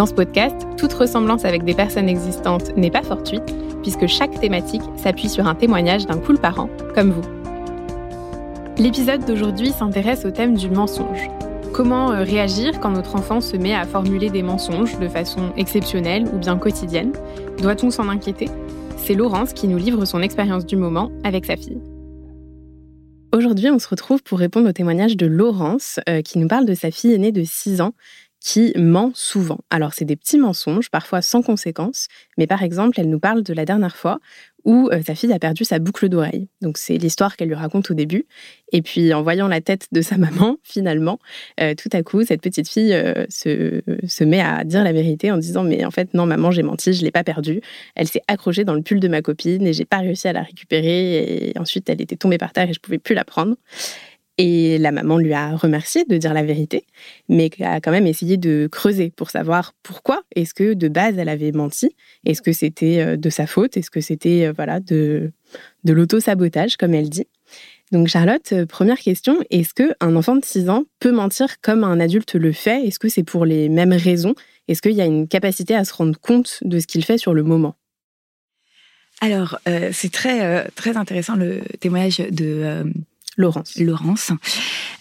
Dans ce podcast, toute ressemblance avec des personnes existantes n'est pas fortuite, puisque chaque thématique s'appuie sur un témoignage d'un cool parent, comme vous. L'épisode d'aujourd'hui s'intéresse au thème du mensonge. Comment euh, réagir quand notre enfant se met à formuler des mensonges de façon exceptionnelle ou bien quotidienne? Doit-on s'en inquiéter? C'est Laurence qui nous livre son expérience du moment avec sa fille. Aujourd'hui, on se retrouve pour répondre au témoignage de Laurence, euh, qui nous parle de sa fille aînée de 6 ans, qui ment souvent. Alors, c'est des petits mensonges, parfois sans conséquence, mais par exemple, elle nous parle de la dernière fois où euh, sa fille a perdu sa boucle d'oreille. Donc, c'est l'histoire qu'elle lui raconte au début. Et puis, en voyant la tête de sa maman, finalement, euh, tout à coup, cette petite fille euh, se, se, met à dire la vérité en disant Mais en fait, non, maman, j'ai menti, je l'ai pas perdue. Elle s'est accrochée dans le pull de ma copine et j'ai pas réussi à la récupérer. Et ensuite, elle était tombée par terre et je pouvais plus la prendre. Et la maman lui a remercié de dire la vérité, mais a quand même essayé de creuser pour savoir pourquoi. Est-ce que de base elle avait menti. Est-ce que c'était euh, de sa faute? Est-ce que c'était euh, voilà de de l'auto-sabotage comme elle dit? Donc Charlotte, euh, première question, est-ce que un enfant de 6 ans peut mentir comme un adulte le fait? Est-ce que c'est pour les mêmes raisons? Est-ce qu'il y a une capacité à se rendre compte de ce qu'il fait sur le moment? Alors, c'est très très intéressant le témoignage de Laurence. Laurence,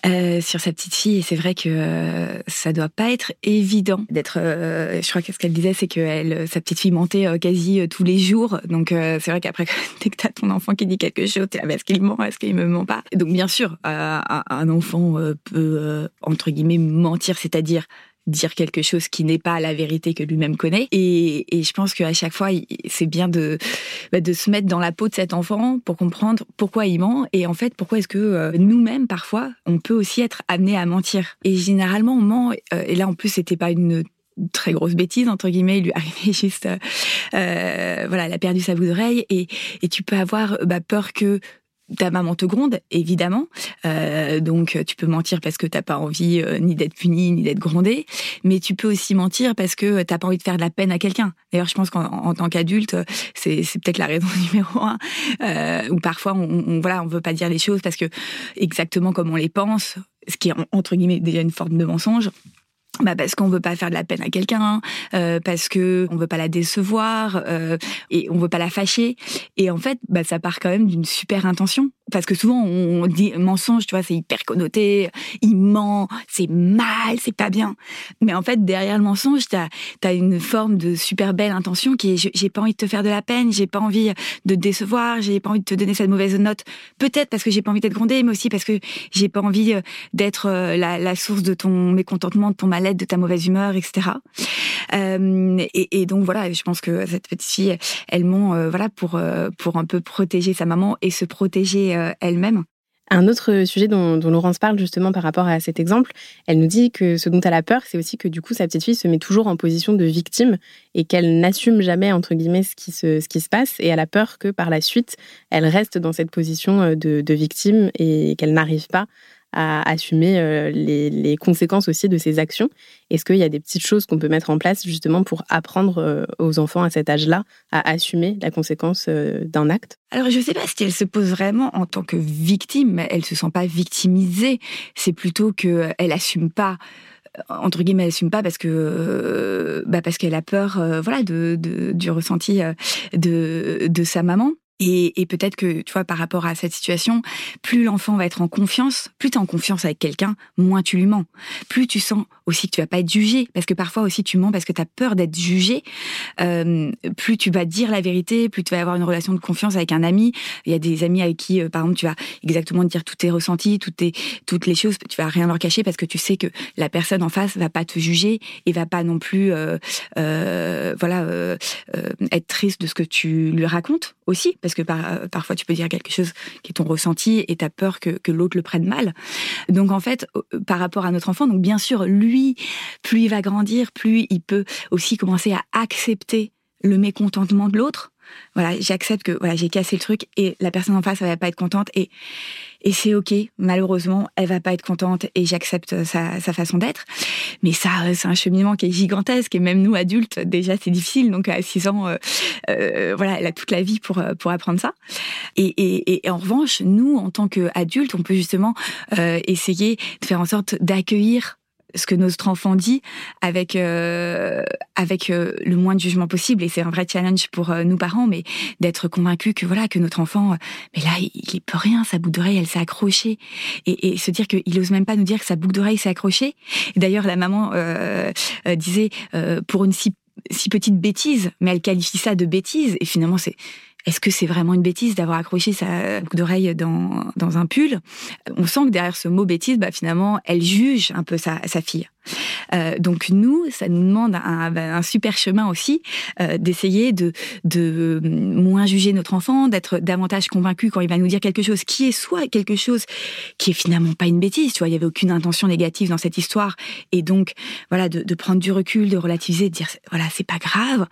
euh, sur sa petite fille. Et c'est vrai que euh, ça doit pas être évident d'être. Euh, je crois que ce qu'elle disait, c'est que elle, sa petite fille mentait quasi tous les jours. Donc c'est vrai qu'après, dès que t'as ton enfant qui dit quelque chose, t'es là, est-ce qu'il ment, est-ce qu'il me ment pas? Donc bien sûr, un enfant peut entre guillemets mentir, c'est-à-dire dire quelque chose qui n'est pas la vérité que lui-même connaît. Et, et, je pense qu'à chaque fois, c'est bien de, bah, de se mettre dans la peau de cet enfant pour comprendre pourquoi il ment et en fait pourquoi est-ce que euh, nous-mêmes parfois on peut aussi être amené à mentir. Et généralement on ment. Euh, et là en plus c'était pas une très grosse bêtise entre guillemets il lui arrivait juste euh, voilà elle a perdu sa bout d'oreille et, et tu peux avoir bah, peur que ta maman te gronde, évidemment. Euh, donc tu peux mentir parce que t'as pas envie euh, ni d'être puni ni d'être grondé, mais tu peux aussi mentir parce que t'as pas envie de faire de la peine à quelqu'un. D'ailleurs, je pense qu'en tant qu'adulte, c'est, c'est peut-être la raison numéro un. Euh, où parfois on, on, voilà, on veut pas dire les choses parce que exactement comme on les pense, ce qui est entre guillemets déjà une forme de mensonge bah parce qu'on veut pas faire de la peine à quelqu'un, euh, parce que on veut pas la décevoir euh, et on veut pas la fâcher. Et en fait, bah ça part quand même d'une super intention parce que souvent on dit mensonge, tu vois, c'est hyper connoté, il ment, c'est mal, c'est pas bien. Mais en fait, derrière le mensonge, t'as as une forme de super belle intention qui est j'ai pas envie de te faire de la peine, j'ai pas envie de te décevoir, j'ai pas envie de te donner cette mauvaise note. Peut-être parce que j'ai pas envie d'être grondée, mais aussi parce que j'ai pas envie euh, d'être euh, la, source de ton mécontentement, de ton mal-être, de ta mauvaise humeur, etc. Euh, et, donc voilà, je pense que cette petite fille, elle ment, voilà, pour pour un peu protéger sa maman et se protéger euh, elle-même. Un autre sujet dont, Laurence parle justement par rapport à cet exemple, elle nous dit que ce dont elle a peur, c'est aussi que du coup sa petite fille se met toujours en position de victime et qu'elle n'assume jamais entre guillemets ce qui se ce qui se passe et elle a peur que par la suite elle reste dans cette position de, de victime et qu'elle n'arrive pas à assumer euh, les, conséquences aussi de ses actions. Est-ce qu'il y a des petites choses qu'on peut mettre en place justement pour apprendre euh, aux enfants à cet âge-là à assumer la conséquence euh, d'un acte? Alors je ne sais pas si elle se pose vraiment en tant que victime, elle se sent pas victimisée, c'est plutôt qu'elle n'assume pas entre guillemets, elle assume pas parce que bah parce qu'elle a peur, voilà, de, du ressenti de de sa maman. Et, et peut-être que, tu vois, par rapport à cette situation, plus l'enfant va être en confiance, plus tu es en confiance avec quelqu'un, moins tu lui mens. Plus tu sens aussi que tu vas pas être jugé, parce que parfois aussi tu mens parce que tu as peur d'être jugé. Euh, plus tu vas dire la vérité, plus tu vas avoir une relation de confiance avec un ami. Il y a des amis avec qui, euh, par exemple, tu vas exactement dire tous tes ressentis, toutes, tes, toutes les choses, tu vas rien leur cacher parce que tu sais que la personne en face va pas te juger et va pas non plus, euh, voilà, être triste de ce que tu lui racontes aussi parce que par, parfois tu peux dire quelque chose qui est ton ressenti et tu as peur que, que l'autre le prenne mal. Donc en fait, par rapport à notre enfant, donc bien sûr, lui, plus il va grandir, plus il peut aussi commencer à accepter le mécontentement de l'autre. Voilà, j'accepte que voilà, j'ai cassé le truc et la personne en face, elle va pas être contente et et c'est ok. Malheureusement, elle va pas être contente et j'accepte sa, sa façon d'être. Mais ça, c'est un cheminement qui est gigantesque et même nous adultes, déjà, c'est difficile. Donc à 6 ans, euh, euh, voilà, elle a toute la vie pour pour apprendre ça. Et, et, en revanche, nous, en tant qu'adultes, on peut justement euh, essayer de faire en sorte d'accueillir ce que notre enfant dit avec euh, avec euh, le moins de jugement possible. Et c'est un vrai challenge pour euh, nous parents mais d'être convaincu que voilà que notre enfant mais là il, il peut rien sa boucle d'oreille elle s'est accrochée. Et, et, se dire qu'il ose même pas nous dire que sa boucle d'oreille s'est accrochée. D'ailleurs la maman disait pour une si si petite bêtise mais elle qualifie ça de bêtise. Et finalement c'est est-ce que c'est vraiment une bêtise d'avoir accroché sa boucle d'oreille dans, dans un pull? On sent que derrière ce mot bêtise, bah, finalement, elle juge un peu sa, sa fille. Euh, donc nous, ça nous demande un, un super chemin aussi euh, d'essayer de, de moins juger notre enfant, d'être davantage convaincu quand il va nous dire quelque chose qui est soit quelque chose qui est finalement pas une bêtise, tu vois, il y avait aucune intention négative dans cette histoire, et donc voilà de, prendre du recul, de relativiser, de dire voilà c'est pas grave,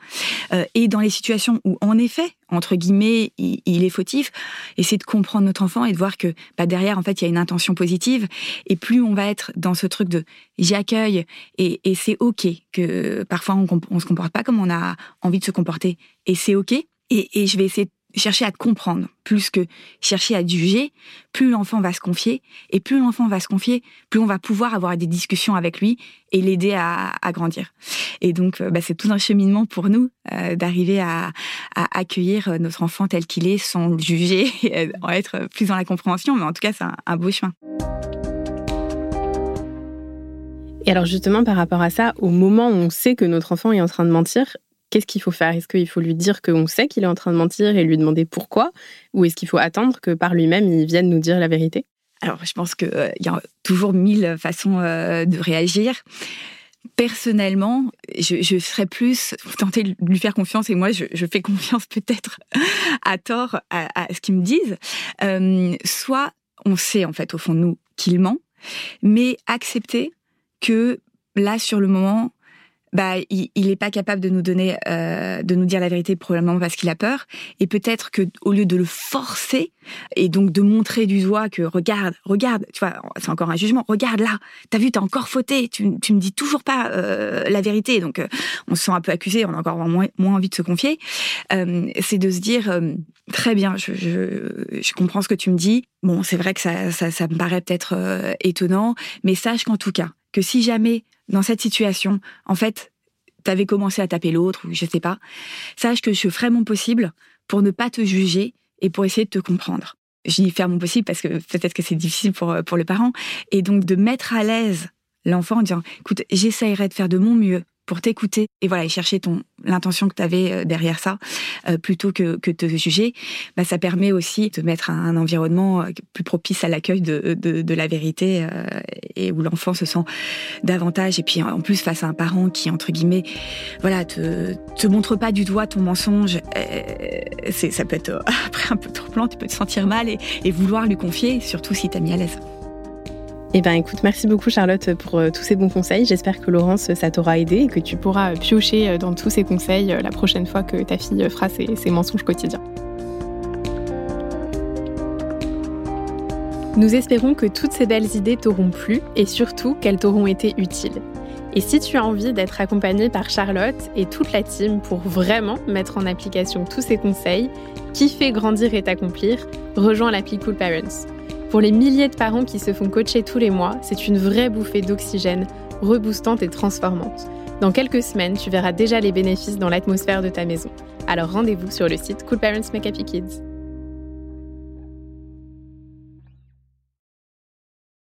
euh, et dans les situations où en effet entre guillemets, il, il, est fautif, essayer de comprendre notre enfant et de voir que bah, derrière, en fait, il y a une intention positive. Et plus on va être dans ce truc de j'accueille et, c'est ok que parfois on, on se comporte pas comme on a envie de se comporter et c'est ok. Et, je vais essayer de chercher à te comprendre plus que chercher à juger, plus l'enfant va se confier et plus l'enfant va se confier, plus on va pouvoir avoir des discussions avec lui et l'aider à, grandir. Et donc, bah, c'est tout un cheminement pour nous euh, d'arriver à, accueillir notre enfant tel qu'il est sans le juger, et être plus dans la compréhension. Mais en tout cas, c'est un beau chemin. Et alors justement, par rapport à ça, au moment où on sait que notre enfant est en train de mentir, qu'est-ce qu'il faut faire? Est-ce qu'il faut lui dire qu'on sait qu'il est en train de mentir et lui demander pourquoi? Ou est-ce qu'il faut attendre que par lui-même, il vienne nous dire la vérité? Alors, je pense qu'il euh, y a toujours mille façons euh, de réagir. Personnellement, je, serais plus tentée de lui faire confiance et moi, je, fais confiance peut-être à tort à, à, ce qu'ils me disent. Euh, soit on sait en fait au fond de nous qu'il ment, mais accepter que là, sur le moment, bah, il n'est pas capable de nous donner, euh, de nous dire la vérité probablement parce qu'il a peur. Et peut-être que au lieu de le forcer et donc de montrer du doigt que regarde, regarde, tu vois, c'est encore un jugement. Regarde là, t'as vu, t'as encore fauté. Tu, tu me dis toujours pas euh, la vérité. Donc euh, on se sent un peu accusé, on a encore moins, envie de se confier. C'est de se dire très bien, je, comprends ce que tu me dis. Bon, c'est vrai que ça, ça, me paraît peut-être étonnant, mais sache qu'en tout cas, que si jamais dans cette situation, en fait, t'avais commencé à taper l'autre ou je sais pas, sache que je ferai mon possible pour ne pas te juger et pour essayer de te comprendre. Je dis faire mon possible parce que peut-être que c'est difficile pour, pour le parent. Et donc de mettre à l'aise l'enfant en disant, écoute, j'essayerai de faire de mon mieux pour t'écouter et voilà et chercher ton l'intention que tu avais euh, derrière ça euh, plutôt que que te juger bah ça permet aussi de mettre un, un environnement euh, plus propice à l'accueil de, de, la vérité et où l'enfant se sent davantage. Et puis en plus face à un parent qui entre guillemets voilà te te montre pas du doigt ton mensonge c'est ça peut être après un peu troublant tu peux te sentir mal et, et vouloir lui confier surtout si t'as mis à l'aise eh bien, écoute, merci beaucoup Charlotte pour euh, tous ces bons conseils. J'espère que Laurence, ça t'aura aidé et que tu pourras piocher euh, dans tous ces conseils euh, la prochaine fois que ta fille fera ses, mensonges quotidiens. Nous espérons que toutes ces belles idées t'auront plu et surtout qu'elles t'auront été utiles. Et si tu as envie d'être accompagnée par Charlotte et toute la team pour vraiment mettre en application tous ces conseils, kiffer, grandir et t'accomplir, rejoins l'appli Cool Parents. Pour les milliers de parents qui se font coacher tous les mois, c'est une vraie bouffée d'oxygène, reboostante et transformante. Dans quelques semaines, tu verras déjà les bénéfices dans l'atmosphère de ta maison. Alors rendez-vous sur le site Cool Parents Make Happy Kids.